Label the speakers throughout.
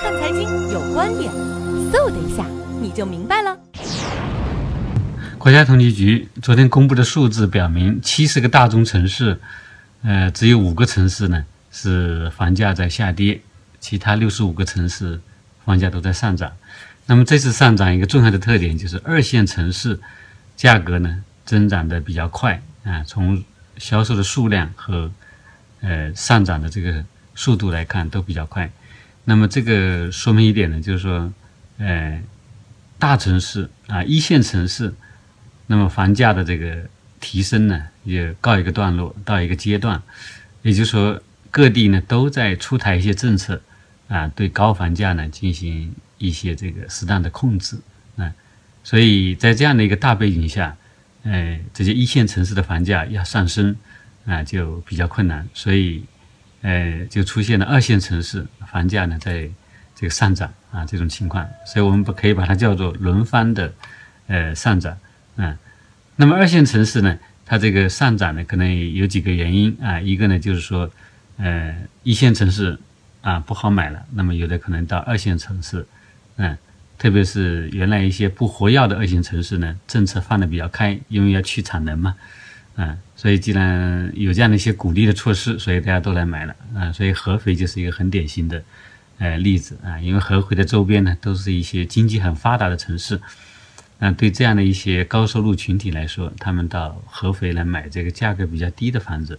Speaker 1: 看财经有观点，嗖的一下你就明白了。
Speaker 2: 国家统计局昨天公布的数字表明，七十个大中城市，呃，只有五个城市呢是房价在下跌，其他六十五个城市房价都在上涨。那么这次上涨一个重要的特点就是二线城市价格呢增长的比较快啊，从销售的数量和呃上涨的这个速度来看都比较快。那么这个说明一点呢，就是说，呃，大城市啊，一线城市。那么房价的这个提升呢，也告一个段落，到一个阶段，也就是说，各地呢都在出台一些政策，啊，对高房价呢进行一些这个适当的控制，啊，所以在这样的一个大背景下，呃，这些一线城市的房价要上升，啊，就比较困难，所以，呃，就出现了二线城市房价呢在这个上涨啊这种情况，所以我们不可以把它叫做轮番的，呃，上涨。嗯，那么二线城市呢，它这个上涨呢，可能有几个原因啊。一个呢，就是说，呃，一线城市啊不好买了，那么有的可能到二线城市，嗯，特别是原来一些不活跃的二线城市呢，政策放的比较开，因为要去产能嘛，嗯，所以既然有这样的一些鼓励的措施，所以大家都来买了啊。所以合肥就是一个很典型的呃例子啊，因为合肥的周边呢，都是一些经济很发达的城市。那对这样的一些高收入群体来说，他们到合肥来买这个价格比较低的房子，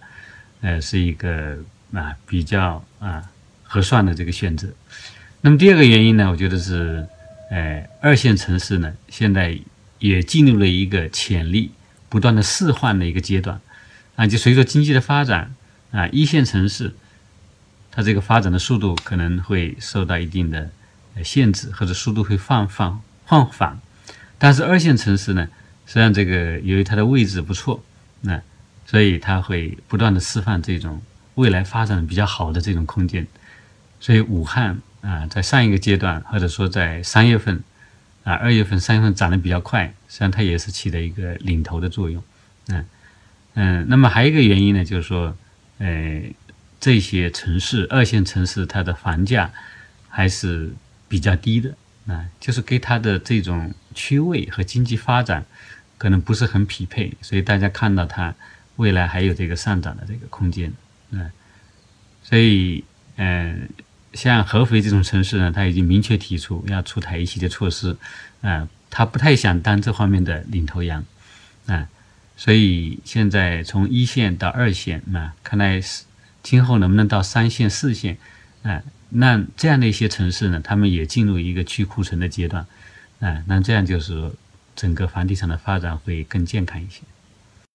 Speaker 2: 呃，是一个啊比较啊合算的这个选择。那么第二个原因呢，我觉得是，呃，二线城市呢现在也进入了一个潜力不断的释放的一个阶段，啊，就随着经济的发展啊，一线城市它这个发展的速度可能会受到一定的限制，或者速度会放放放缓。但是二线城市呢，实际上这个由于它的位置不错，那所以它会不断的释放这种未来发展比较好的这种空间。所以武汉啊，在上一个阶段或者说在三月份啊、二月份、三月份涨得比较快，实际上它也是起了一个领头的作用。嗯嗯，那么还有一个原因呢，就是说，呃，这些城市二线城市它的房价还是比较低的。啊，就是跟它的这种区位和经济发展可能不是很匹配，所以大家看到它未来还有这个上涨的这个空间，嗯，所以嗯，像合肥这种城市呢，它已经明确提出要出台一系列措施，啊，它不太想当这方面的领头羊，啊，所以现在从一线到二线，那看来是今后能不能到三线、四线，啊。那这样的一些城市呢，他们也进入一个去库存的阶段，啊，那这样就是，整个房地产的发展会更健康一些。